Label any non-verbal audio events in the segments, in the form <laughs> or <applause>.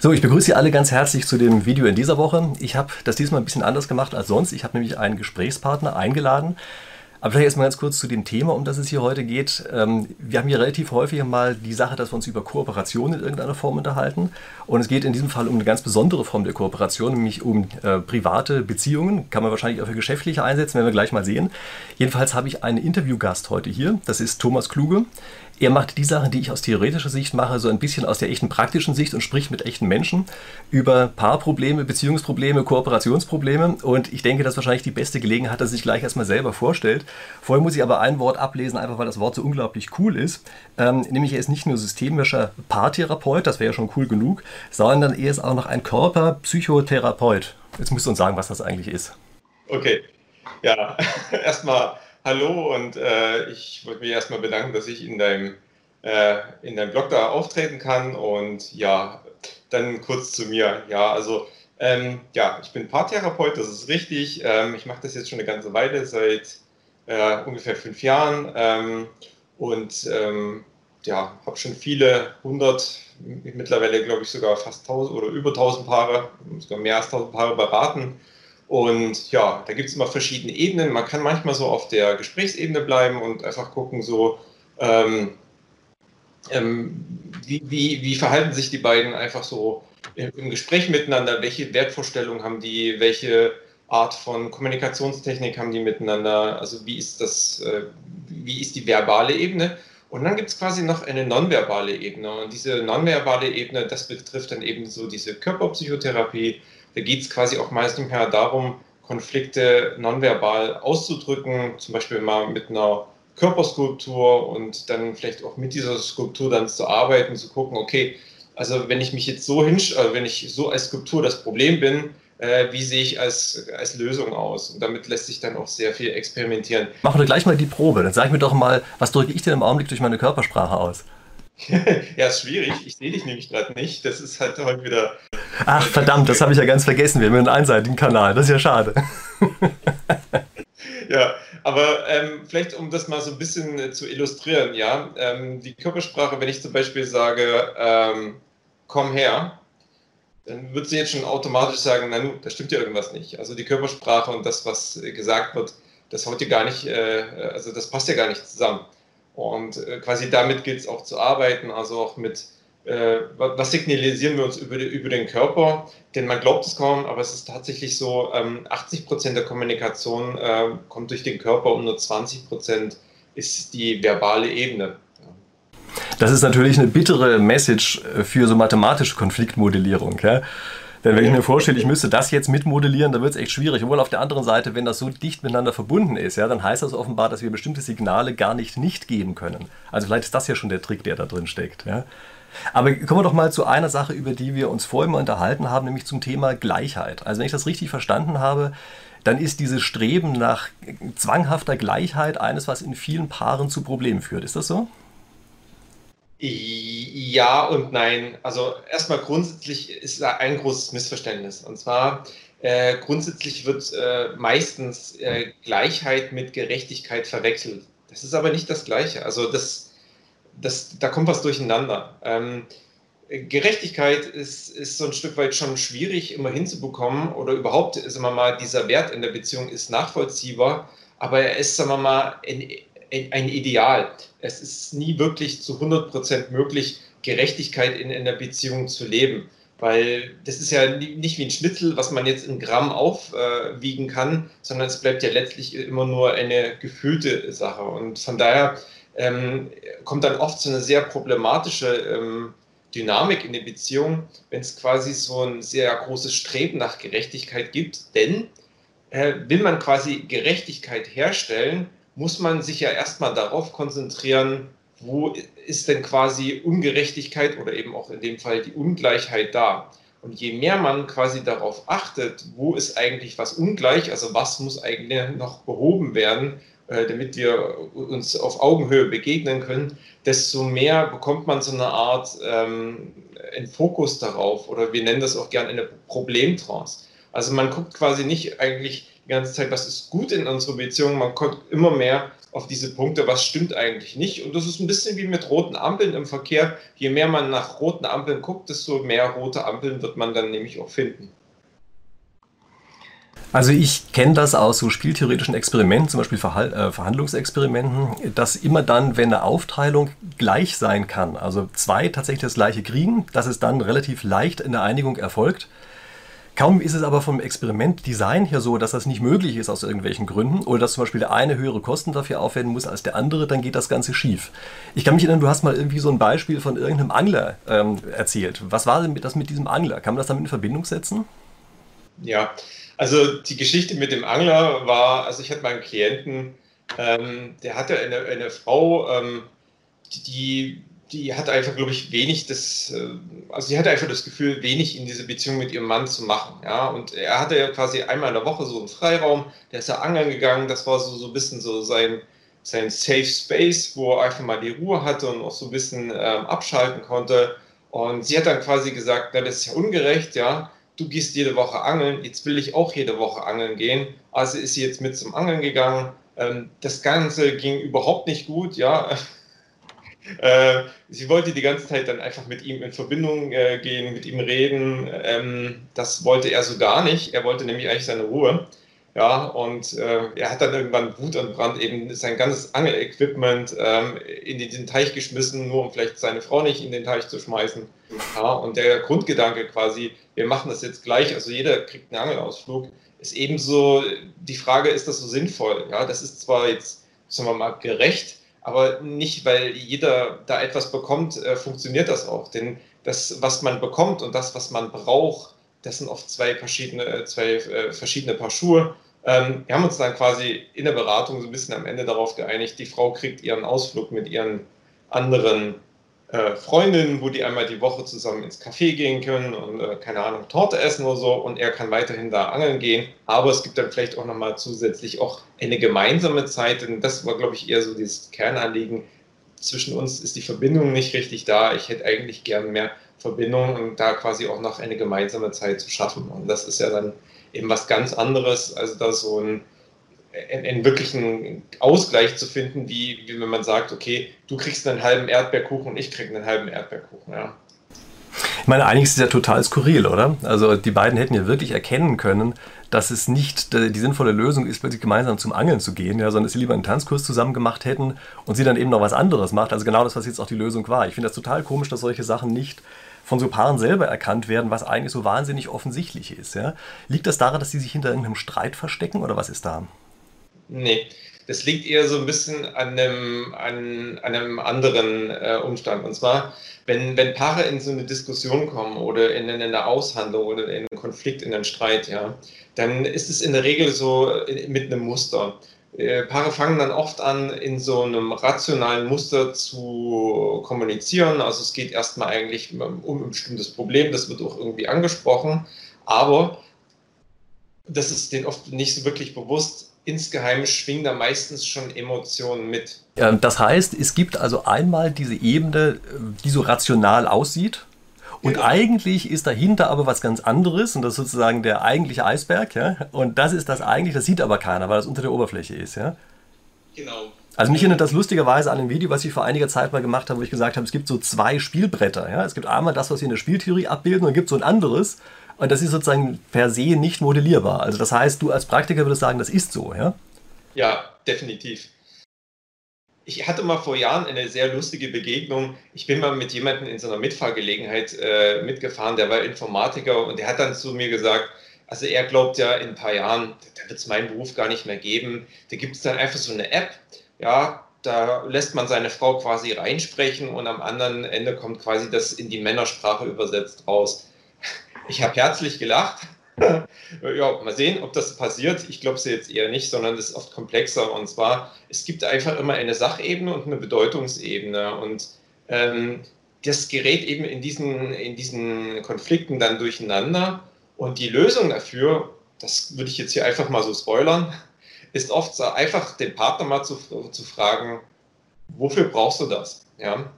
So, ich begrüße Sie alle ganz herzlich zu dem Video in dieser Woche. Ich habe das diesmal ein bisschen anders gemacht als sonst. Ich habe nämlich einen Gesprächspartner eingeladen. Aber vielleicht erstmal ganz kurz zu dem Thema, um das es hier heute geht. Ähm, wir haben hier relativ häufig mal die Sache, dass wir uns über Kooperation in irgendeiner Form unterhalten. Und es geht in diesem Fall um eine ganz besondere Form der Kooperation, nämlich um äh, private Beziehungen. Kann man wahrscheinlich auch für geschäftliche einsetzen, werden wir gleich mal sehen. Jedenfalls habe ich einen Interviewgast heute hier. Das ist Thomas Kluge. Er macht die Sachen, die ich aus theoretischer Sicht mache, so ein bisschen aus der echten praktischen Sicht und spricht mit echten Menschen über Paarprobleme, Beziehungsprobleme, Kooperationsprobleme. Und ich denke, das ist wahrscheinlich die beste Gelegenheit, dass er sich gleich erstmal selber vorstellt. Vorher muss ich aber ein Wort ablesen, einfach weil das Wort so unglaublich cool ist. Ähm, nämlich er ist nicht nur systemischer Paartherapeut, das wäre ja schon cool genug, sondern er ist auch noch ein Körperpsychotherapeut. Jetzt musst du uns sagen, was das eigentlich ist. Okay, ja, <laughs> erstmal Hallo und äh, ich wollte mich erstmal bedanken, dass ich in deinem, äh, in deinem Blog da auftreten kann und ja, dann kurz zu mir. Ja, also ähm, ja, ich bin Paartherapeut, das ist richtig. Ähm, ich mache das jetzt schon eine ganze Weile, seit äh, ungefähr fünf Jahren ähm, und ähm, ja, habe schon viele hundert, mittlerweile glaube ich sogar fast tausend oder über tausend Paare, sogar mehr als tausend Paare beraten und ja, da gibt es immer verschiedene Ebenen. Man kann manchmal so auf der Gesprächsebene bleiben und einfach gucken, so ähm, ähm, wie, wie, wie verhalten sich die beiden einfach so im Gespräch miteinander, welche Wertvorstellungen haben die, welche Art von Kommunikationstechnik haben die miteinander, also wie ist das, äh, wie ist die verbale Ebene. Und dann gibt es quasi noch eine nonverbale Ebene. Und diese nonverbale Ebene, das betrifft dann eben so diese Körperpsychotherapie, da geht es quasi auch meistens mehr darum, Konflikte nonverbal auszudrücken, zum Beispiel mal mit einer Körperskulptur und dann vielleicht auch mit dieser Skulptur dann zu arbeiten, zu gucken, okay, also wenn ich mich jetzt so hinsch, äh, wenn ich so als Skulptur das Problem bin, äh, wie sehe ich als, als Lösung aus? Und damit lässt sich dann auch sehr viel experimentieren. Machen wir gleich mal die Probe. Dann sag mir doch mal, was drücke ich denn im Augenblick durch meine Körpersprache aus? <laughs> ja, ist schwierig. Ich sehe dich nämlich gerade nicht. Das ist halt heute wieder. Ach, verdammt, das habe ich ja ganz vergessen. Wir haben einen einseitigen Kanal. Das ist ja schade. <laughs> ja, aber ähm, vielleicht, um das mal so ein bisschen äh, zu illustrieren, ja, ähm, die Körpersprache, wenn ich zum Beispiel sage, ähm, komm her, dann wird sie jetzt schon automatisch sagen, na da stimmt ja irgendwas nicht. Also die Körpersprache und das, was gesagt wird, das haut ja gar nicht, äh, also das passt ja gar nicht zusammen. Und äh, quasi damit gilt es auch zu arbeiten, also auch mit, äh, was signalisieren wir uns über, über, den Körper? Denn man glaubt es kaum, aber es ist tatsächlich so, ähm, 80 Prozent der Kommunikation äh, kommt durch den Körper und nur 20 Prozent ist die verbale Ebene. Das ist natürlich eine bittere Message für so mathematische Konfliktmodellierung. Ja? Denn wenn ich mir vorstelle, ich müsste das jetzt mitmodellieren, dann wird es echt schwierig. Obwohl auf der anderen Seite, wenn das so dicht miteinander verbunden ist, ja, dann heißt das offenbar, dass wir bestimmte Signale gar nicht nicht geben können. Also vielleicht ist das ja schon der Trick, der da drin steckt. Ja. Aber kommen wir doch mal zu einer Sache, über die wir uns vorhin mal unterhalten haben, nämlich zum Thema Gleichheit. Also wenn ich das richtig verstanden habe, dann ist dieses Streben nach zwanghafter Gleichheit eines, was in vielen Paaren zu Problemen führt. Ist das so? Ja und nein. Also erstmal grundsätzlich ist da ein großes Missverständnis. Und zwar äh, grundsätzlich wird äh, meistens äh, Gleichheit mit Gerechtigkeit verwechselt. Das ist aber nicht das Gleiche. Also das, das, da kommt was durcheinander. Ähm, Gerechtigkeit ist, ist so ein Stück weit schon schwierig immer hinzubekommen oder überhaupt, sagen wir mal, dieser Wert in der Beziehung ist nachvollziehbar, aber er ist, sagen wir mal, ein, ein Ideal. Es ist nie wirklich zu 100 Prozent möglich, Gerechtigkeit in, in einer Beziehung zu leben. Weil das ist ja nicht wie ein Schnitzel, was man jetzt in Gramm aufwiegen kann, sondern es bleibt ja letztlich immer nur eine gefühlte Sache. Und von daher ähm, kommt dann oft so eine sehr problematische ähm, Dynamik in der Beziehung, wenn es quasi so ein sehr großes Streben nach Gerechtigkeit gibt. Denn äh, will man quasi Gerechtigkeit herstellen, muss man sich ja erstmal darauf konzentrieren, wo ist denn quasi Ungerechtigkeit oder eben auch in dem Fall die Ungleichheit da. Und je mehr man quasi darauf achtet, wo ist eigentlich was ungleich, also was muss eigentlich noch behoben werden, damit wir uns auf Augenhöhe begegnen können, desto mehr bekommt man so eine Art ähm, einen Fokus darauf oder wir nennen das auch gerne eine Problemtrance. Also man guckt quasi nicht eigentlich die ganze Zeit, was ist gut in unserer Beziehung. Man kommt immer mehr auf diese Punkte, was stimmt eigentlich nicht. Und das ist ein bisschen wie mit roten Ampeln im Verkehr. Je mehr man nach roten Ampeln guckt, desto mehr rote Ampeln wird man dann nämlich auch finden. Also ich kenne das aus so spieltheoretischen Experimenten, zum Beispiel Verhal äh, Verhandlungsexperimenten, dass immer dann, wenn eine Aufteilung gleich sein kann, also zwei tatsächlich das gleiche kriegen, dass es dann relativ leicht in der Einigung erfolgt. Kaum ist es aber vom Experimentdesign her so, dass das nicht möglich ist aus irgendwelchen Gründen oder dass zum Beispiel der eine höhere Kosten dafür aufwenden muss als der andere, dann geht das Ganze schief. Ich kann mich erinnern, du hast mal irgendwie so ein Beispiel von irgendeinem Angler ähm, erzählt. Was war denn das mit diesem Angler? Kann man das damit in Verbindung setzen? Ja, also die Geschichte mit dem Angler war, also ich hatte mal einen Klienten, ähm, der hatte eine, eine Frau, ähm, die die hat einfach, glaube ich, wenig das, äh, also sie hatte einfach das Gefühl, wenig in diese Beziehung mit ihrem Mann zu machen. Ja, und er hatte ja quasi einmal in der Woche so einen Freiraum, der ist ja angeln gegangen, das war so, so ein bisschen so sein, sein Safe Space, wo er einfach mal die Ruhe hatte und auch so ein bisschen ähm, abschalten konnte. Und sie hat dann quasi gesagt, na, das ist ja ungerecht, ja, du gehst jede Woche angeln, jetzt will ich auch jede Woche angeln gehen. Also ist sie jetzt mit zum Angeln gegangen. Ähm, das Ganze ging überhaupt nicht gut, ja. <laughs> Äh, sie wollte die ganze Zeit dann einfach mit ihm in Verbindung äh, gehen, mit ihm reden. Ähm, das wollte er so gar nicht. Er wollte nämlich eigentlich seine Ruhe. Ja, und äh, er hat dann irgendwann Wut und Brand eben sein ganzes Angelequipment ähm, in den Teich geschmissen, nur um vielleicht seine Frau nicht in den Teich zu schmeißen. Ja, und der Grundgedanke quasi, wir machen das jetzt gleich, also jeder kriegt einen Angelausflug, ist ebenso die Frage, ist das so sinnvoll? Ja, das ist zwar jetzt, sagen wir mal, gerecht, aber nicht, weil jeder da etwas bekommt, äh, funktioniert das auch. Denn das, was man bekommt und das, was man braucht, das sind oft zwei verschiedene, zwei äh, verschiedene Paar Schuhe. Ähm, wir haben uns dann quasi in der Beratung so ein bisschen am Ende darauf geeinigt, die Frau kriegt ihren Ausflug mit ihren anderen äh, Freundinnen, wo die einmal die Woche zusammen ins Café gehen können und äh, keine Ahnung, Torte essen oder so und er kann weiterhin da angeln gehen. Aber es gibt dann vielleicht auch nochmal zusätzlich auch eine gemeinsame Zeit, denn das war, glaube ich, eher so dieses Kernanliegen. Zwischen uns ist die Verbindung nicht richtig da. Ich hätte eigentlich gern mehr Verbindung und da quasi auch noch eine gemeinsame Zeit zu schaffen. Und das ist ja dann eben was ganz anderes, also da so ein einen wirklichen Ausgleich zu finden, wie, wie wenn man sagt, okay, du kriegst einen halben Erdbeerkuchen und ich krieg einen halben Erdbeerkuchen. Ja. Ich meine, eigentlich ist es ja total skurril, oder? Also die beiden hätten ja wirklich erkennen können, dass es nicht die sinnvolle Lösung ist, plötzlich gemeinsam zum Angeln zu gehen, ja, sondern dass sie lieber einen Tanzkurs zusammen gemacht hätten und sie dann eben noch was anderes macht. Also genau das, was jetzt auch die Lösung war. Ich finde das total komisch, dass solche Sachen nicht von so Paaren selber erkannt werden, was eigentlich so wahnsinnig offensichtlich ist. Ja? Liegt das daran, dass sie sich hinter irgendeinem Streit verstecken oder was ist da? Nee, das liegt eher so ein bisschen an einem, an, an einem anderen äh, Umstand. Und zwar, wenn, wenn Paare in so eine Diskussion kommen oder in, in eine Aushandlung oder in einen Konflikt, in einen Streit, ja, dann ist es in der Regel so äh, mit einem Muster. Äh, Paare fangen dann oft an, in so einem rationalen Muster zu kommunizieren. Also es geht erstmal eigentlich um ein bestimmtes Problem, das wird auch irgendwie angesprochen, aber das ist denen oft nicht so wirklich bewusst, insgeheim schwingen da meistens schon Emotionen mit. Das heißt, es gibt also einmal diese Ebene, die so rational aussieht. Und genau. eigentlich ist dahinter aber was ganz anderes und das ist sozusagen der eigentliche Eisberg. Ja? Und das ist das eigentlich, das sieht aber keiner, weil das unter der Oberfläche ist. Ja? Genau. Also mich erinnert das lustigerweise an ein Video, was ich vor einiger Zeit mal gemacht habe, wo ich gesagt habe, es gibt so zwei Spielbretter. Ja? Es gibt einmal das, was wir in der Spieltheorie abbilden, und dann gibt es so ein anderes. Und das ist sozusagen per se nicht modellierbar. Also das heißt, du als Praktiker würdest sagen, das ist so, ja? Ja, definitiv. Ich hatte mal vor Jahren eine sehr lustige Begegnung. Ich bin mal mit jemandem in so einer Mitfahrgelegenheit äh, mitgefahren, der war Informatiker und der hat dann zu mir gesagt, also er glaubt ja, in ein paar Jahren, da wird es meinen Beruf gar nicht mehr geben. Da gibt es dann einfach so eine App, ja, da lässt man seine Frau quasi reinsprechen und am anderen Ende kommt quasi das in die Männersprache übersetzt raus. Ich habe herzlich gelacht. <laughs> ja, mal sehen, ob das passiert. Ich glaube es jetzt eher nicht, sondern es ist oft komplexer. Und zwar, es gibt einfach immer eine Sachebene und eine Bedeutungsebene. Und ähm, das gerät eben in diesen, in diesen Konflikten dann durcheinander. Und die Lösung dafür, das würde ich jetzt hier einfach mal so spoilern, ist oft so einfach den Partner mal zu, zu fragen, wofür brauchst du das? Ja?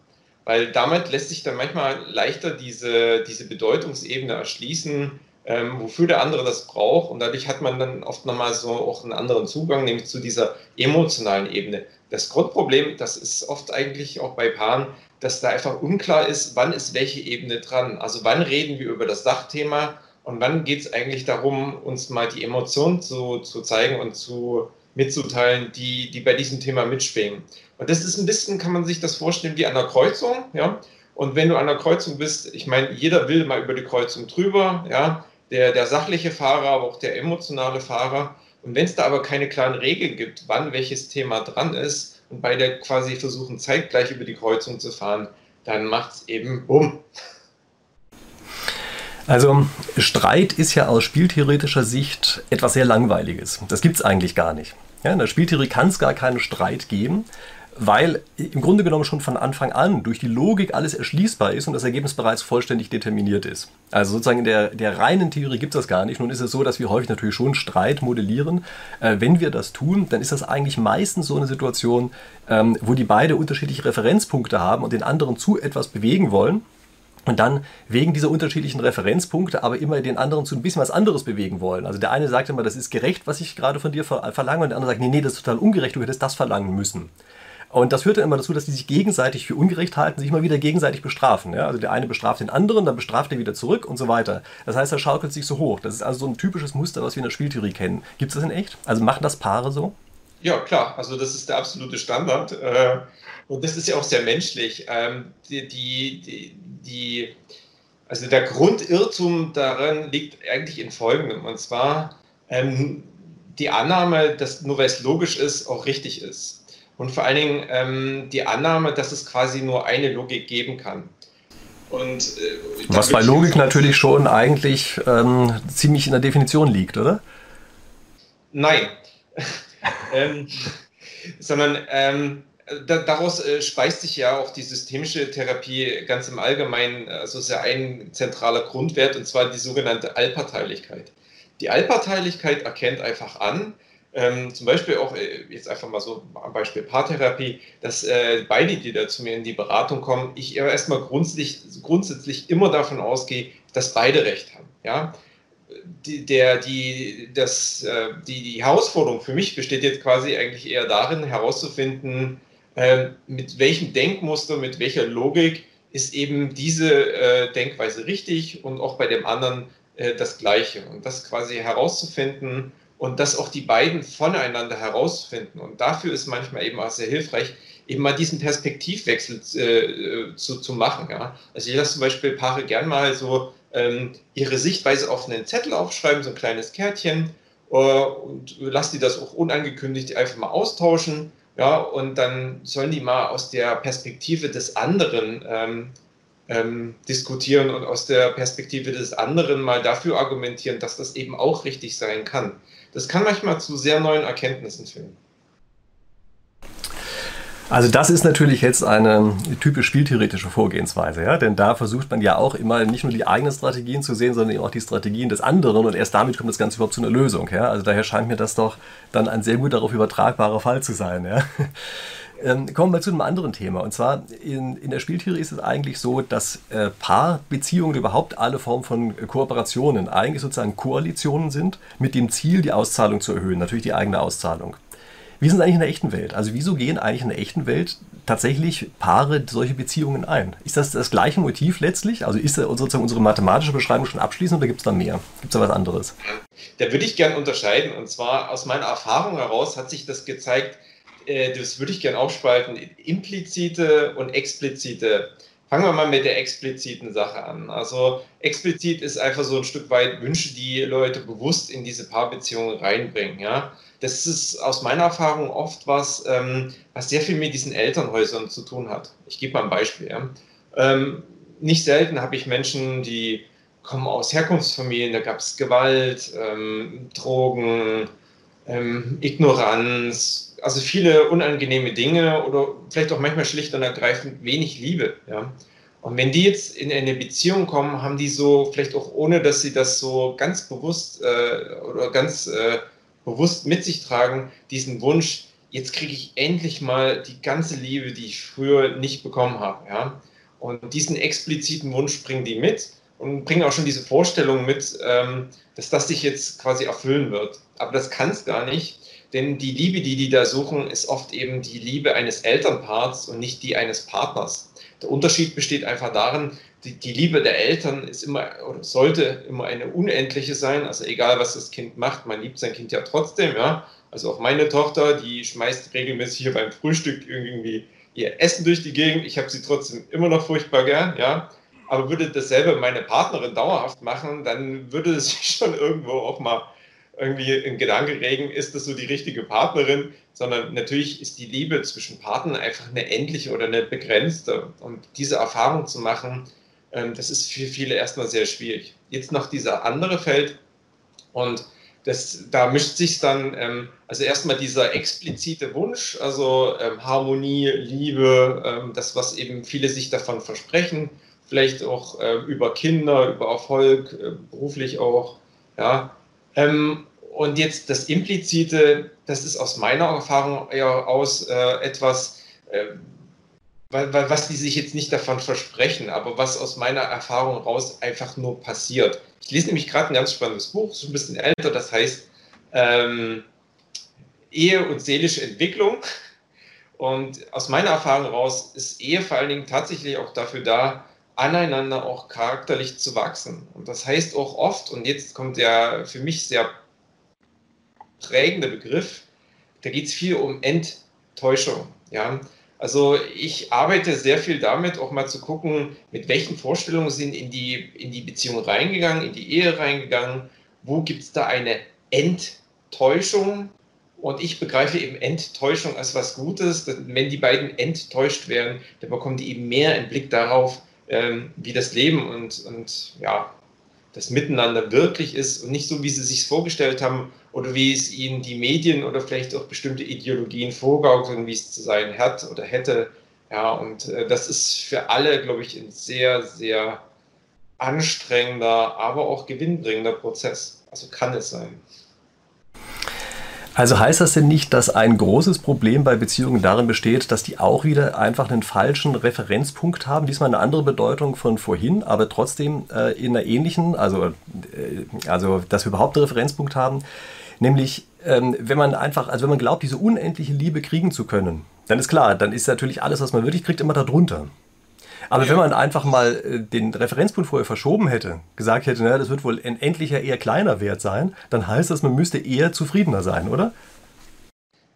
weil damit lässt sich dann manchmal leichter diese, diese Bedeutungsebene erschließen, ähm, wofür der andere das braucht. Und dadurch hat man dann oft nochmal so auch einen anderen Zugang, nämlich zu dieser emotionalen Ebene. Das Grundproblem, das ist oft eigentlich auch bei Paaren, dass da einfach unklar ist, wann ist welche Ebene dran. Also wann reden wir über das Sachthema und wann geht es eigentlich darum, uns mal die Emotionen zu, zu zeigen und zu mitzuteilen, die, die bei diesem Thema mitschwingen. Und das ist ein bisschen, kann man sich das vorstellen, wie an der Kreuzung, ja. Und wenn du an der Kreuzung bist, ich meine, jeder will mal über die Kreuzung drüber, ja, der, der sachliche Fahrer, aber auch der emotionale Fahrer. Und wenn es da aber keine klaren Regeln gibt, wann welches Thema dran ist und beide quasi versuchen zeitgleich über die Kreuzung zu fahren, dann macht es eben bumm. Also Streit ist ja aus spieltheoretischer Sicht etwas sehr Langweiliges. Das gibt es eigentlich gar nicht. Ja, in der Spieltheorie kann es gar keinen Streit geben, weil im Grunde genommen schon von Anfang an durch die Logik alles erschließbar ist und das Ergebnis bereits vollständig determiniert ist. Also sozusagen in der, der reinen Theorie gibt es das gar nicht. Nun ist es so, dass wir häufig natürlich schon Streit modellieren. Äh, wenn wir das tun, dann ist das eigentlich meistens so eine Situation, ähm, wo die beide unterschiedliche Referenzpunkte haben und den anderen zu etwas bewegen wollen und dann wegen dieser unterschiedlichen Referenzpunkte aber immer den anderen zu ein bisschen was anderes bewegen wollen. Also der eine sagt immer, das ist gerecht, was ich gerade von dir verlange, und der andere sagt, nee, nee, das ist total ungerecht, du hättest das verlangen müssen. Und das führt dann immer dazu, dass die sich gegenseitig für ungerecht halten, sich immer wieder gegenseitig bestrafen. Ja? Also der eine bestraft den anderen, dann bestraft er wieder zurück und so weiter. Das heißt, er schaukelt sich so hoch. Das ist also so ein typisches Muster, was wir in der Spieltheorie kennen. Gibt es das in echt? Also machen das Paare so? Ja, klar. Also das ist der absolute Standard. Äh, und das ist ja auch sehr menschlich. Ähm, die, die, die, also der Grundirrtum daran liegt eigentlich in folgendem. Und zwar ähm, die Annahme, dass nur weil es logisch ist, auch richtig ist. Und vor allen Dingen ähm, die Annahme, dass es quasi nur eine Logik geben kann. Und, äh, Was bei Logik natürlich schon eigentlich ähm, ziemlich in der Definition liegt, oder? Nein. <laughs> ähm, sondern ähm, da, daraus äh, speist sich ja auch die systemische Therapie ganz im Allgemeinen. Also ist ja ein zentraler Grundwert, und zwar die sogenannte Allparteilichkeit. Die Allparteilichkeit erkennt einfach an, ähm, zum Beispiel auch, äh, jetzt einfach mal so am Beispiel Paartherapie, dass äh, beide, die da zu mir in die Beratung kommen, ich erstmal grundsätzlich, grundsätzlich immer davon ausgehe, dass beide Recht haben. Ja? Die, der, die, das, äh, die, die Herausforderung für mich besteht jetzt quasi eigentlich eher darin, herauszufinden, äh, mit welchem Denkmuster, mit welcher Logik ist eben diese äh, Denkweise richtig und auch bei dem anderen äh, das Gleiche. Und das quasi herauszufinden, und das auch die beiden voneinander herausfinden. Und dafür ist manchmal eben auch sehr hilfreich, eben mal diesen Perspektivwechsel äh, zu, zu machen. Ja? Also ich lasse zum Beispiel Paare gern mal so ähm, ihre Sichtweise auf einen Zettel aufschreiben, so ein kleines Kärtchen, äh, und lasse die das auch unangekündigt einfach mal austauschen. Ja, und dann sollen die mal aus der Perspektive des anderen ähm, ähm, diskutieren und aus der Perspektive des anderen mal dafür argumentieren, dass das eben auch richtig sein kann das kann manchmal zu sehr neuen Erkenntnissen führen. Also das ist natürlich jetzt eine typisch spieltheoretische Vorgehensweise, ja? denn da versucht man ja auch immer nicht nur die eigenen Strategien zu sehen, sondern eben auch die Strategien des anderen und erst damit kommt das Ganze überhaupt zu einer Lösung. Ja? Also daher scheint mir das doch dann ein sehr gut darauf übertragbarer Fall zu sein. Ja? Ähm, kommen wir zu einem anderen Thema. Und zwar in, in der Spieltheorie ist es eigentlich so, dass äh, Paarbeziehungen überhaupt alle Formen von Kooperationen eigentlich sozusagen Koalitionen sind, mit dem Ziel, die Auszahlung zu erhöhen, natürlich die eigene Auszahlung. Wie sind eigentlich in der echten Welt? Also wieso gehen eigentlich in der echten Welt tatsächlich Paare solche Beziehungen ein? Ist das das gleiche Motiv letztlich? Also ist sozusagen unsere mathematische Beschreibung schon abschließend oder gibt es da mehr? Gibt es da was anderes? Da würde ich gerne unterscheiden. Und zwar aus meiner Erfahrung heraus hat sich das gezeigt, äh, das würde ich gerne aufspalten, implizite und explizite. Fangen wir mal mit der expliziten Sache an. Also explizit ist einfach so ein Stück weit Wünsche, die Leute bewusst in diese Paarbeziehungen reinbringen. Ja? Das ist aus meiner Erfahrung oft was, ähm, was sehr viel mit diesen Elternhäusern zu tun hat. Ich gebe mal ein Beispiel. Ja? Ähm, nicht selten habe ich Menschen, die kommen aus Herkunftsfamilien, da gab es Gewalt, ähm, Drogen, ähm, Ignoranz, also viele unangenehme Dinge oder vielleicht auch manchmal schlicht und ergreifend wenig Liebe. Ja. Und wenn die jetzt in eine Beziehung kommen, haben die so, vielleicht auch ohne, dass sie das so ganz bewusst äh, oder ganz äh, bewusst mit sich tragen, diesen Wunsch, jetzt kriege ich endlich mal die ganze Liebe, die ich früher nicht bekommen habe. Ja. Und diesen expliziten Wunsch bringen die mit. Und bringen auch schon diese Vorstellung mit, ähm, dass das sich jetzt quasi erfüllen wird. Aber das kann es gar nicht, denn die Liebe, die die da suchen, ist oft eben die Liebe eines Elternparts und nicht die eines Partners. Der Unterschied besteht einfach darin, die, die, Liebe der Eltern ist immer oder sollte immer eine unendliche sein. Also egal, was das Kind macht, man liebt sein Kind ja trotzdem. Ja? Also auch meine Tochter, die schmeißt regelmäßig hier beim Frühstück irgendwie ihr Essen durch die Gegend. Ich habe sie trotzdem immer noch furchtbar gern. Ja? Aber würde dasselbe meine Partnerin dauerhaft machen, dann würde es <laughs> sich schon irgendwo auch mal irgendwie in Gedanke regen, ist das so die richtige Partnerin, sondern natürlich ist die Liebe zwischen Partnern einfach eine endliche oder eine begrenzte. Und diese Erfahrung zu machen, ähm, das ist für viele erstmal sehr schwierig. Jetzt noch dieser andere Feld und das, da mischt sich dann, ähm, also erstmal dieser explizite Wunsch, also ähm, Harmonie, Liebe, das, was eben viele sich davon versprechen, vielleicht auch über Kinder, über Erfolg, äh, beruflich auch, ja. und jetzt das Implizite, das ist aus meiner Erfahrung eher aus äh, etwas, äh, was die sich jetzt nicht davon versprechen, aber was aus meiner Erfahrung raus einfach nur passiert. Ich lese nämlich gerade ein ganz spannendes Buch, so ein bisschen älter, das heißt ähm, Ehe und seelische Entwicklung. Und aus meiner Erfahrung raus ist Ehe vor allen Dingen tatsächlich auch dafür da, aneinander auch charakterlich zu wachsen. Und das heißt auch oft, und jetzt kommt der für mich sehr prägende Begriff, da geht es viel um Enttäuschung. Ja? Also ich arbeite sehr viel damit, auch mal zu gucken, mit welchen Vorstellungen sind in die, in die Beziehung reingegangen, in die Ehe reingegangen, wo gibt es da eine Enttäuschung. Und ich begreife eben Enttäuschung als was Gutes. Wenn die beiden enttäuscht werden, dann bekommen die eben mehr einen Blick darauf, ähm, wie das Leben und, und ja, das Miteinander wirklich ist und nicht so, wie sie sich vorgestellt haben oder wie es ihnen die Medien oder vielleicht auch bestimmte Ideologien vorgaukeln, wie es zu sein hat oder hätte. Ja, und äh, das ist für alle, glaube ich, ein sehr, sehr anstrengender, aber auch gewinnbringender Prozess. Also kann es sein. Also heißt das denn nicht, dass ein großes Problem bei Beziehungen darin besteht, dass die auch wieder einfach einen falschen Referenzpunkt haben? Diesmal eine andere Bedeutung von vorhin, aber trotzdem äh, in einer ähnlichen, also, äh, also dass wir überhaupt einen Referenzpunkt haben. Nämlich, ähm, wenn man einfach, also wenn man glaubt, diese unendliche Liebe kriegen zu können, dann ist klar, dann ist natürlich alles, was man wirklich kriegt, immer darunter. Aber ja. wenn man einfach mal äh, den Referenzpunkt vorher verschoben hätte, gesagt hätte, naja, das wird wohl ein endlicher eher kleiner Wert sein, dann heißt das, man müsste eher zufriedener sein, oder?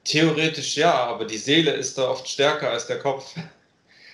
Theoretisch ja, aber die Seele ist da oft stärker als der Kopf.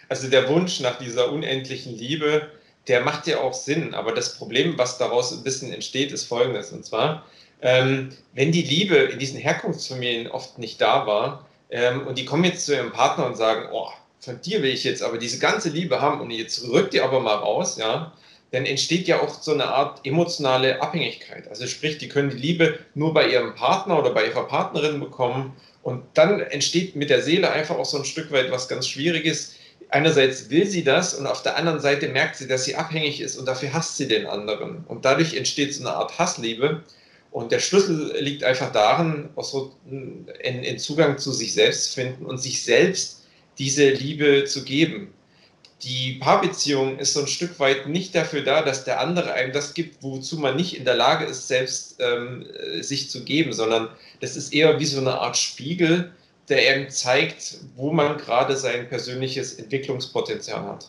Also der Wunsch nach dieser unendlichen Liebe, der macht ja auch Sinn. Aber das Problem, was daraus ein bisschen entsteht, ist folgendes. Und zwar, ähm, wenn die Liebe in diesen Herkunftsfamilien oft nicht da war ähm, und die kommen jetzt zu ihrem Partner und sagen, oh, von dir will ich jetzt aber diese ganze Liebe haben und jetzt rückt ihr aber mal raus, ja, dann entsteht ja auch so eine Art emotionale Abhängigkeit. Also sprich, die können die Liebe nur bei ihrem Partner oder bei ihrer Partnerin bekommen und dann entsteht mit der Seele einfach auch so ein Stück weit was ganz Schwieriges. Einerseits will sie das und auf der anderen Seite merkt sie, dass sie abhängig ist und dafür hasst sie den anderen. Und dadurch entsteht so eine Art Hassliebe. Und der Schlüssel liegt einfach darin, auch so einen Zugang zu sich selbst finden und sich selbst diese Liebe zu geben. Die Paarbeziehung ist so ein Stück weit nicht dafür da, dass der andere einem das gibt, wozu man nicht in der Lage ist, selbst ähm, sich zu geben, sondern das ist eher wie so eine Art Spiegel, der eben zeigt, wo man gerade sein persönliches Entwicklungspotenzial hat.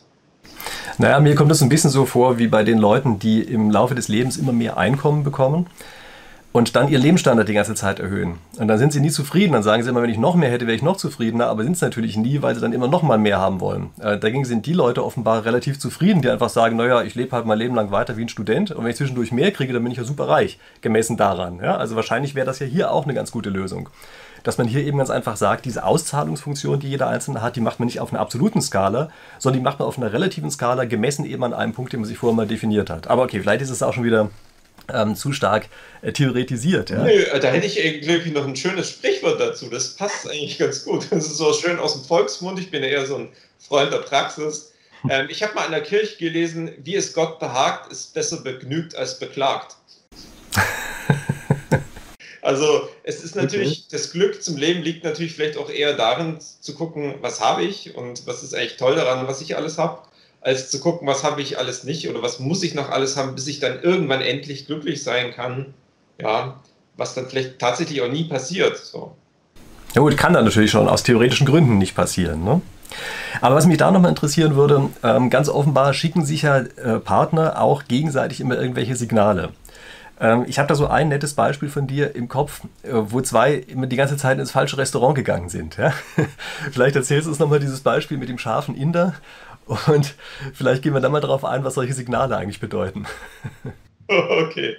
Naja, mir kommt das ein bisschen so vor wie bei den Leuten, die im Laufe des Lebens immer mehr Einkommen bekommen und dann ihr Lebensstandard die ganze Zeit erhöhen. Und dann sind sie nie zufrieden. Dann sagen sie immer, wenn ich noch mehr hätte, wäre ich noch zufriedener. Aber sind es natürlich nie, weil sie dann immer noch mal mehr haben wollen. Äh, dagegen sind die Leute offenbar relativ zufrieden, die einfach sagen, naja, ich lebe halt mein Leben lang weiter wie ein Student. Und wenn ich zwischendurch mehr kriege, dann bin ich ja super reich, gemessen daran. Ja? Also wahrscheinlich wäre das ja hier auch eine ganz gute Lösung. Dass man hier eben ganz einfach sagt, diese Auszahlungsfunktion, die jeder Einzelne hat, die macht man nicht auf einer absoluten Skala, sondern die macht man auf einer relativen Skala, gemessen eben an einem Punkt, den man sich vorher mal definiert hat. Aber okay, vielleicht ist es auch schon wieder ähm, zu stark äh, theoretisiert. Ja? Nö, da hätte ich irgendwie noch ein schönes Sprichwort dazu. Das passt eigentlich ganz gut. Das ist so schön aus dem Volksmund. Ich bin ja eher so ein Freund der Praxis. Ähm, ich habe mal in der Kirche gelesen, wie es Gott behagt, ist besser begnügt als beklagt. <laughs> Also es ist natürlich, okay. das Glück zum Leben liegt natürlich vielleicht auch eher darin zu gucken, was habe ich und was ist eigentlich toll daran, was ich alles habe. Als zu gucken, was habe ich alles nicht oder was muss ich noch alles haben, bis ich dann irgendwann endlich glücklich sein kann. Ja, was dann vielleicht tatsächlich auch nie passiert. So. Ja gut, kann dann natürlich schon aus theoretischen Gründen nicht passieren. Ne? Aber was mich da nochmal interessieren würde, ähm, ganz offenbar schicken sich ja äh, Partner auch gegenseitig immer irgendwelche Signale. Ähm, ich habe da so ein nettes Beispiel von dir im Kopf, äh, wo zwei immer die ganze Zeit ins falsche Restaurant gegangen sind. Ja? <laughs> vielleicht erzählst du uns nochmal dieses Beispiel mit dem scharfen Inder und vielleicht gehen wir dann mal darauf ein, was solche Signale eigentlich bedeuten. <laughs> okay.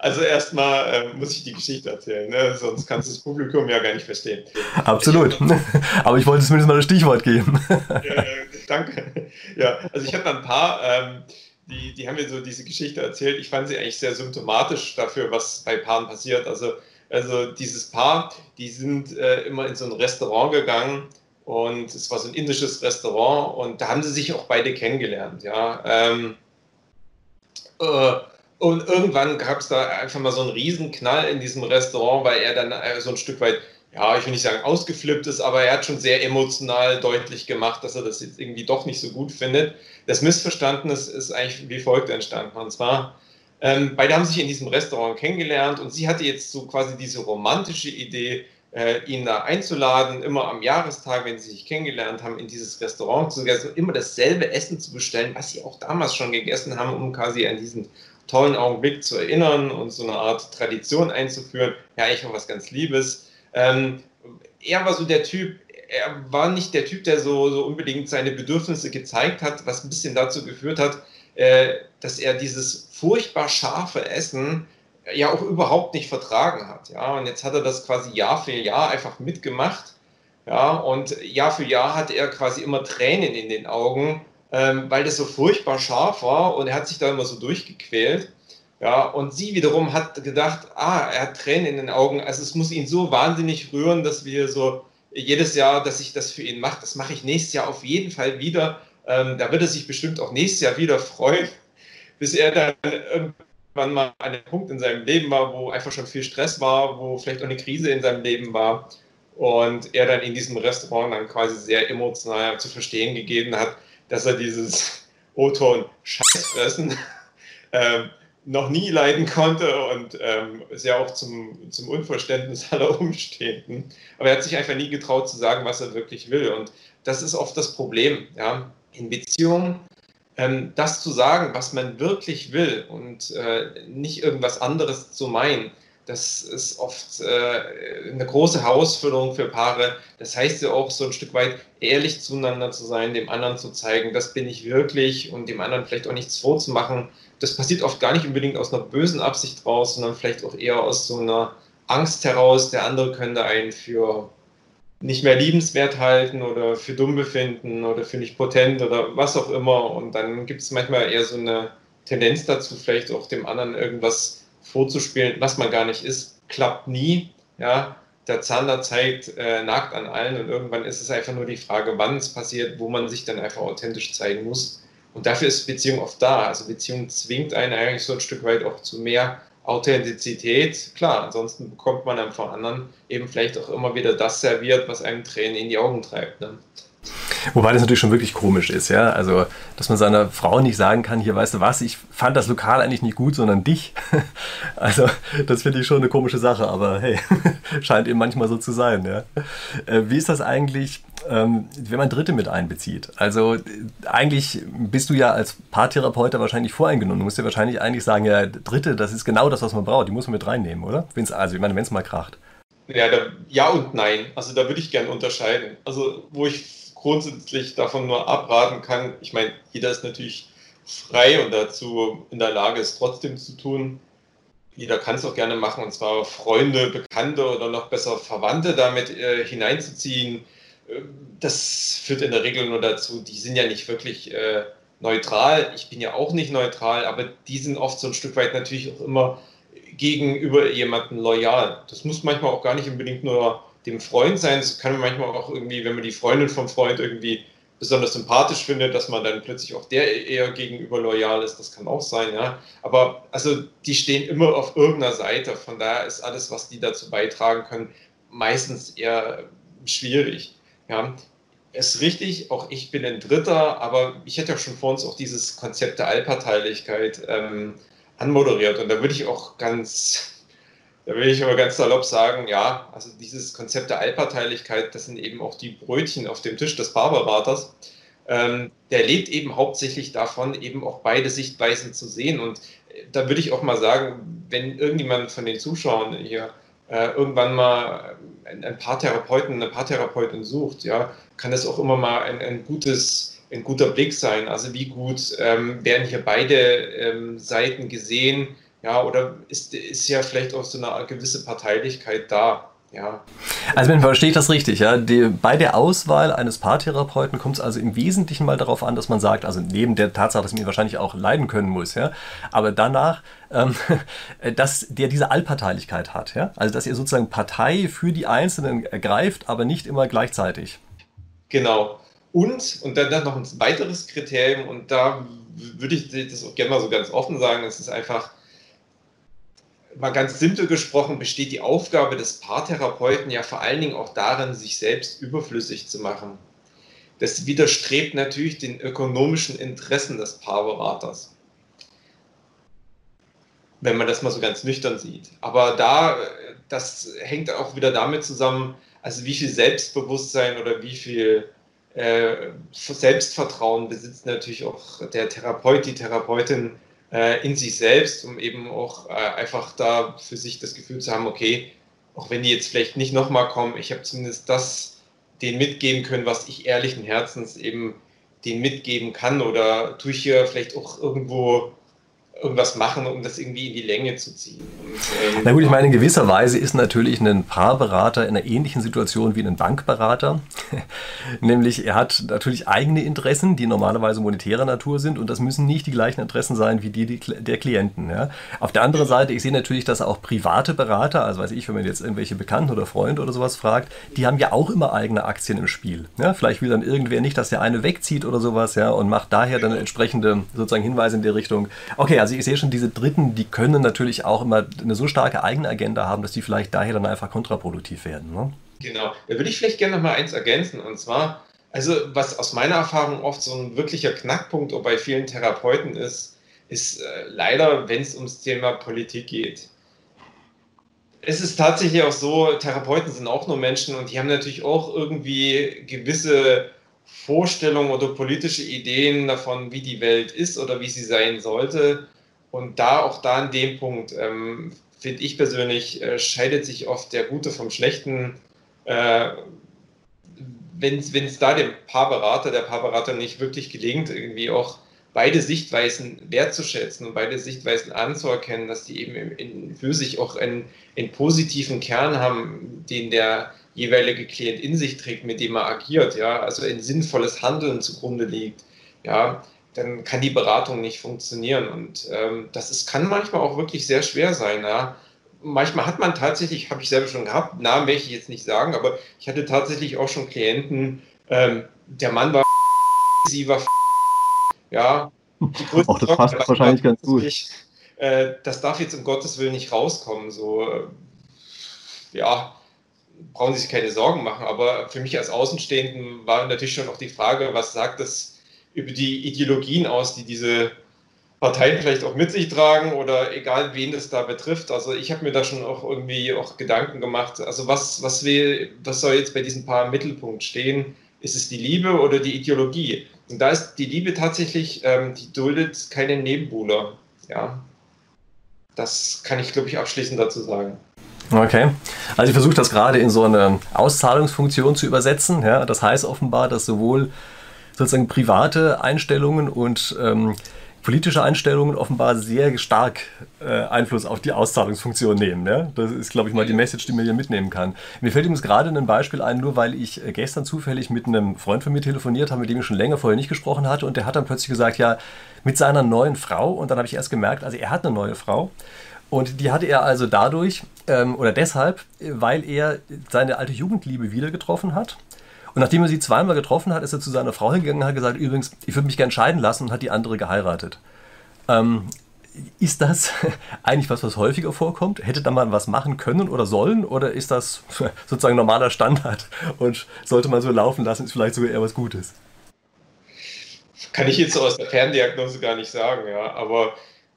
Also erstmal äh, muss ich die Geschichte erzählen, ne? sonst kannst du das Publikum ja gar nicht verstehen. Absolut. <laughs> Aber ich wollte zumindest mal ein Stichwort geben. <laughs> ja, danke. Ja, also ich habe ein paar, ähm, die, die haben mir so diese Geschichte erzählt. Ich fand sie eigentlich sehr symptomatisch dafür, was bei Paaren passiert. Also, also dieses Paar, die sind äh, immer in so ein Restaurant gegangen und es war so ein indisches Restaurant und da haben sie sich auch beide kennengelernt. Ja. Ähm, äh, und irgendwann gab es da einfach mal so einen Riesenknall in diesem Restaurant, weil er dann äh, so ein Stück weit, ja, ich will nicht sagen ausgeflippt ist, aber er hat schon sehr emotional deutlich gemacht, dass er das jetzt irgendwie doch nicht so gut findet. Das Missverständnis ist eigentlich wie folgt entstanden. Und zwar, ähm, beide haben sich in diesem Restaurant kennengelernt und sie hatte jetzt so quasi diese romantische Idee, ihn da einzuladen, immer am Jahrestag, wenn sie sich kennengelernt haben, in dieses Restaurant zu gehen, immer dasselbe Essen zu bestellen, was sie auch damals schon gegessen haben, um quasi an diesen tollen Augenblick zu erinnern und so eine Art Tradition einzuführen. Ja, ich habe was ganz Liebes. Ähm, er war so der Typ, er war nicht der Typ, der so, so unbedingt seine Bedürfnisse gezeigt hat, was ein bisschen dazu geführt hat, äh, dass er dieses furchtbar scharfe Essen ja auch überhaupt nicht vertragen hat. Ja, und jetzt hat er das quasi Jahr für Jahr einfach mitgemacht. Ja, und Jahr für Jahr hatte er quasi immer Tränen in den Augen, ähm, weil das so furchtbar scharf war und er hat sich da immer so durchgequält. Ja, und sie wiederum hat gedacht, ah, er hat Tränen in den Augen, also es muss ihn so wahnsinnig rühren, dass wir so jedes Jahr, dass ich das für ihn mache, das mache ich nächstes Jahr auf jeden Fall wieder. Ähm, da wird er sich bestimmt auch nächstes Jahr wieder freuen, bis er dann irgendwann mal einem Punkt in seinem Leben war, wo einfach schon viel Stress war, wo vielleicht auch eine Krise in seinem Leben war und er dann in diesem Restaurant dann quasi sehr emotional zu verstehen gegeben hat, dass er dieses <laughs> O-Ton Scheißfressen <laughs> ähm, noch nie leiden konnte und ähm, ist auch zum, zum Unverständnis <laughs> aller Umstehenden. Aber er hat sich einfach nie getraut zu sagen, was er wirklich will. Und das ist oft das Problem. Ja? In Beziehungen ähm, das zu sagen, was man wirklich will und äh, nicht irgendwas anderes zu meinen das ist oft äh, eine große Herausforderung für Paare. Das heißt ja auch so ein Stück weit ehrlich zueinander zu sein, dem anderen zu zeigen, das bin ich wirklich und dem anderen vielleicht auch nichts vorzumachen. Das passiert oft gar nicht unbedingt aus einer bösen Absicht raus, sondern vielleicht auch eher aus so einer Angst heraus, der andere könnte einen für nicht mehr liebenswert halten oder für dumm befinden oder für nicht potent oder was auch immer. Und dann gibt es manchmal eher so eine Tendenz dazu, vielleicht auch dem anderen irgendwas vorzuspielen, was man gar nicht ist, klappt nie. Ja, der Zander zeigt äh, nackt an allen und irgendwann ist es einfach nur die Frage, wann es passiert, wo man sich dann einfach authentisch zeigen muss. Und dafür ist Beziehung oft da. Also Beziehung zwingt einen eigentlich so ein Stück weit auch zu mehr Authentizität. Klar, ansonsten bekommt man dann von anderen eben vielleicht auch immer wieder das serviert, was einem Tränen in die Augen treibt. Ne? Wobei das natürlich schon wirklich komisch ist, ja. Also, dass man seiner Frau nicht sagen kann, hier weißt du was, ich fand das Lokal eigentlich nicht gut, sondern dich. <laughs> Also, das finde ich schon eine komische Sache, aber hey, <laughs> scheint eben manchmal so zu sein, ja. Äh, wie ist das eigentlich, ähm, wenn man Dritte mit einbezieht? Also, eigentlich bist du ja als Paartherapeut wahrscheinlich voreingenommen. Du musst ja wahrscheinlich eigentlich sagen, ja, Dritte, das ist genau das, was man braucht. Die muss man mit reinnehmen, oder? Wenn's, also, ich meine, wenn es mal kracht. Ja, da, ja und nein. Also da würde ich gerne unterscheiden. Also wo ich grundsätzlich davon nur abraten kann. Ich meine, jeder ist natürlich frei und dazu in der Lage, es trotzdem zu tun. Jeder kann es auch gerne machen, und zwar Freunde, Bekannte oder noch besser Verwandte damit äh, hineinzuziehen. Äh, das führt in der Regel nur dazu, die sind ja nicht wirklich äh, neutral. Ich bin ja auch nicht neutral, aber die sind oft so ein Stück weit natürlich auch immer gegenüber jemandem loyal. Das muss manchmal auch gar nicht unbedingt nur dem Freund sein. Es kann manchmal auch irgendwie, wenn man die Freundin vom Freund irgendwie besonders sympathisch findet, dass man dann plötzlich auch der eher gegenüber loyal ist. Das kann auch sein, ja. Aber also die stehen immer auf irgendeiner Seite. Von daher ist alles, was die dazu beitragen können, meistens eher schwierig. Ja. ist richtig, auch ich bin ein Dritter, aber ich hätte ja schon vor uns auch dieses Konzept der Allparteilichkeit ähm, anmoderiert. Und da würde ich auch ganz, da will ich aber ganz salopp sagen, ja, also dieses Konzept der Allparteilichkeit, das sind eben auch die Brötchen auf dem Tisch des Paarberaters. Ähm, der lebt eben hauptsächlich davon, eben auch beide Sichtweisen zu sehen. Und äh, da würde ich auch mal sagen, wenn irgendjemand von den Zuschauern hier äh, irgendwann mal ein, ein Paartherapeuten, eine Paartherapeutin sucht, ja, kann das auch immer mal ein, ein gutes, ein guter Blick sein. Also wie gut ähm, werden hier beide ähm, Seiten gesehen, ja, oder ist, ist ja vielleicht auch so eine gewisse Parteilichkeit da. Ja. Also man versteht das richtig, ja. Die, bei der Auswahl eines Paartherapeuten kommt es also im Wesentlichen mal darauf an, dass man sagt, also neben der Tatsache, dass man ihn wahrscheinlich auch leiden können muss, ja, aber danach, ähm, <laughs> dass der diese Allparteilichkeit hat, ja. Also dass ihr sozusagen Partei für die Einzelnen ergreift, aber nicht immer gleichzeitig. Genau. Und, und dann, dann noch ein weiteres Kriterium, und da würde ich das auch gerne mal so ganz offen sagen, es ist einfach, mal ganz simpel gesprochen, besteht die Aufgabe des Paartherapeuten ja vor allen Dingen auch darin, sich selbst überflüssig zu machen. Das widerstrebt natürlich den ökonomischen Interessen des Paarberaters. Wenn man das mal so ganz nüchtern sieht. Aber da, das hängt auch wieder damit zusammen, also wie viel Selbstbewusstsein oder wie viel äh, Selbstvertrauen besitzt natürlich auch der Therapeut, die Therapeutin äh, in sich selbst, um eben auch äh, einfach da für sich das Gefühl zu haben, okay, auch wenn die jetzt vielleicht nicht nochmal kommen, ich habe zumindest das denen mitgeben können, was ich ehrlichen Herzens eben denen mitgeben kann oder tue ich hier vielleicht auch irgendwo irgendwas machen, um das irgendwie in die Länge zu ziehen. Und, ähm, Na gut, ich meine, in gewisser Weise ist natürlich ein Paarberater in einer ähnlichen Situation wie ein Bankberater. <laughs> Nämlich, er hat natürlich eigene Interessen, die normalerweise monetärer Natur sind und das müssen nicht die gleichen Interessen sein wie die, der Klienten. Ja. Auf der anderen Seite, ich sehe natürlich, dass auch private Berater, also weiß ich, wenn man jetzt irgendwelche Bekannten oder Freunde oder sowas fragt, die haben ja auch immer eigene Aktien im Spiel. Ja. Vielleicht will dann irgendwer nicht, dass der eine wegzieht oder sowas ja, und macht daher dann entsprechende sozusagen Hinweise in die Richtung, okay, also also ich sehe schon, diese Dritten, die können natürlich auch immer eine so starke eigene Agenda haben, dass die vielleicht daher dann einfach kontraproduktiv werden. Ne? Genau. Da würde ich vielleicht gerne noch mal eins ergänzen. Und zwar, also was aus meiner Erfahrung oft so ein wirklicher Knackpunkt bei vielen Therapeuten ist, ist äh, leider, wenn es ums Thema Politik geht. Es ist tatsächlich auch so, Therapeuten sind auch nur Menschen und die haben natürlich auch irgendwie gewisse Vorstellungen oder politische Ideen davon, wie die Welt ist oder wie sie sein sollte. Und da auch da an dem Punkt, ähm, finde ich persönlich, äh, scheidet sich oft der Gute vom Schlechten. Äh, Wenn es da dem Paarberater, der Paarberater nicht wirklich gelingt, irgendwie auch beide Sichtweisen wertzuschätzen und beide Sichtweisen anzuerkennen, dass die eben in, für sich auch einen, einen positiven Kern haben, den der jeweilige Klient in sich trägt, mit dem er agiert, ja, also ein sinnvolles Handeln zugrunde liegt, ja, dann kann die Beratung nicht funktionieren. Und ähm, das ist, kann manchmal auch wirklich sehr schwer sein. Ja? Manchmal hat man tatsächlich, habe ich selber schon gehabt, Namen möchte ich jetzt nicht sagen, aber ich hatte tatsächlich auch schon Klienten, ähm, der Mann war <laughs> sie war <laughs> ja. Die <laughs> auch das passt wahrscheinlich ganz gut. Ich, äh, das darf jetzt um Gottes Willen nicht rauskommen. So, äh, ja, brauchen Sie sich keine Sorgen machen. Aber für mich als Außenstehenden war natürlich schon auch die Frage, was sagt das über die Ideologien aus, die diese Parteien vielleicht auch mit sich tragen oder egal wen das da betrifft. Also ich habe mir da schon auch irgendwie auch Gedanken gemacht. Also was, was, will, was soll jetzt bei diesem Paar im Mittelpunkt stehen? Ist es die Liebe oder die Ideologie? Und da ist die Liebe tatsächlich, ähm, die duldet keine Nebenbuhler. Ja, das kann ich, glaube ich, abschließend dazu sagen. Okay. Also ich versuche das gerade in so eine Auszahlungsfunktion zu übersetzen. Ja, das heißt offenbar, dass sowohl sozusagen private Einstellungen und ähm, politische Einstellungen offenbar sehr stark äh, Einfluss auf die Auszahlungsfunktion nehmen. Ja? Das ist, glaube ich, mal die Message, die man hier mitnehmen kann. Mir fällt übrigens gerade ein Beispiel ein, nur weil ich äh, gestern zufällig mit einem Freund von mir telefoniert habe, mit dem ich schon länger vorher nicht gesprochen hatte und der hat dann plötzlich gesagt, ja, mit seiner neuen Frau und dann habe ich erst gemerkt, also er hat eine neue Frau und die hatte er also dadurch ähm, oder deshalb, weil er seine alte Jugendliebe wieder getroffen hat und nachdem er sie zweimal getroffen hat, ist er zu seiner Frau hingegangen und hat gesagt, übrigens, ich würde mich gerne scheiden lassen und hat die andere geheiratet. Ähm, ist das <laughs> eigentlich was, was häufiger vorkommt? Hätte da man was machen können oder sollen? Oder ist das <laughs> sozusagen normaler Standard und sollte man so laufen lassen, ist vielleicht sogar eher was Gutes? Kann ich jetzt aus der Ferndiagnose gar nicht sagen, ja. Aber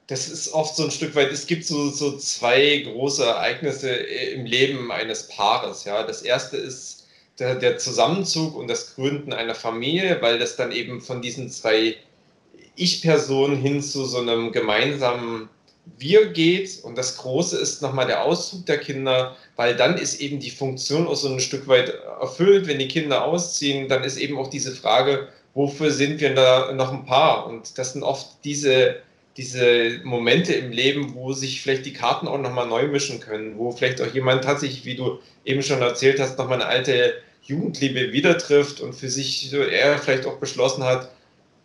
das ist oft so ein Stück weit, es gibt so, so zwei große Ereignisse im Leben eines Paares. Ja. Das erste ist der, der Zusammenzug und das Gründen einer Familie, weil das dann eben von diesen zwei Ich-Personen hin zu so einem gemeinsamen Wir geht. Und das Große ist nochmal der Auszug der Kinder, weil dann ist eben die Funktion auch so ein Stück weit erfüllt. Wenn die Kinder ausziehen, dann ist eben auch diese Frage, wofür sind wir da noch ein Paar? Und das sind oft diese diese Momente im Leben, wo sich vielleicht die Karten auch nochmal neu mischen können, wo vielleicht auch jemand tatsächlich, wie du eben schon erzählt hast, nochmal eine alte Jugendliebe wieder trifft und für sich so er vielleicht auch beschlossen hat,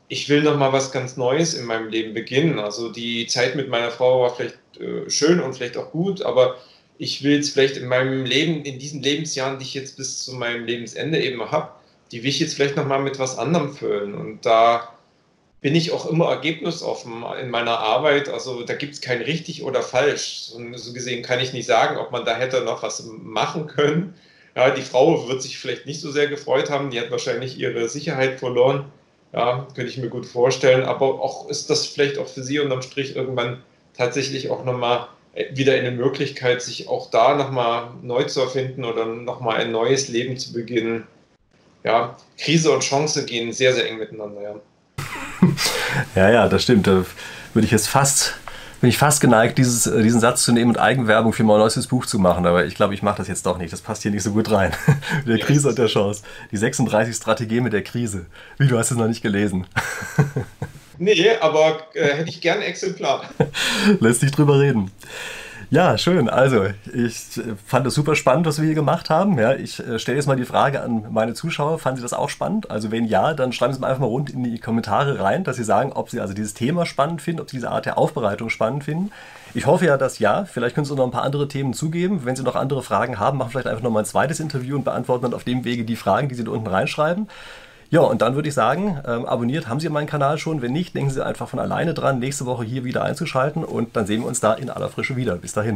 ich will nochmal was ganz Neues in meinem Leben beginnen. Also die Zeit mit meiner Frau war vielleicht äh, schön und vielleicht auch gut, aber ich will es vielleicht in meinem Leben, in diesen Lebensjahren, die ich jetzt bis zu meinem Lebensende eben habe, die will ich jetzt vielleicht nochmal mit was anderem füllen. Und da bin ich auch immer ergebnisoffen in meiner Arbeit. Also da gibt es kein richtig oder falsch. So, so, gesehen kann ich nicht sagen, ob man da hätte noch was machen können. Ja, die Frau wird sich vielleicht nicht so sehr gefreut haben. Die hat wahrscheinlich ihre Sicherheit verloren. Ja, könnte ich mir gut vorstellen. Aber auch ist das vielleicht auch für sie unterm Strich irgendwann tatsächlich auch nochmal wieder eine Möglichkeit, sich auch da nochmal neu zu erfinden oder nochmal ein neues Leben zu beginnen. Ja, Krise und Chance gehen sehr, sehr eng miteinander. Ja. <laughs> ja, ja, das stimmt. Da würde ich jetzt fast, bin ich fast geneigt, dieses, äh, diesen Satz zu nehmen und Eigenwerbung für mein neues Buch zu machen. Aber ich glaube, ich mache das jetzt doch nicht. Das passt hier nicht so gut rein. mit <laughs> der Krise und der Chance. Die 36 Strategien mit der Krise. Wie, du hast es noch nicht gelesen. <laughs> nee, aber äh, hätte ich gern ein Exemplar. Lässt sich drüber reden. Ja, schön. Also, ich fand es super spannend, was wir hier gemacht haben. Ja, ich äh, stelle jetzt mal die Frage an meine Zuschauer. Fanden Sie das auch spannend? Also, wenn ja, dann schreiben Sie mal einfach mal rund in die Kommentare rein, dass Sie sagen, ob Sie also dieses Thema spannend finden, ob Sie diese Art der Aufbereitung spannend finden. Ich hoffe ja, dass ja. Vielleicht können Sie noch ein paar andere Themen zugeben. Wenn Sie noch andere Fragen haben, machen vielleicht einfach noch mal ein zweites Interview und beantworten dann auf dem Wege die Fragen, die Sie da unten reinschreiben. Ja, und dann würde ich sagen, ähm, abonniert haben Sie meinen Kanal schon. Wenn nicht, denken Sie einfach von alleine dran, nächste Woche hier wieder einzuschalten und dann sehen wir uns da in aller Frische wieder. Bis dahin.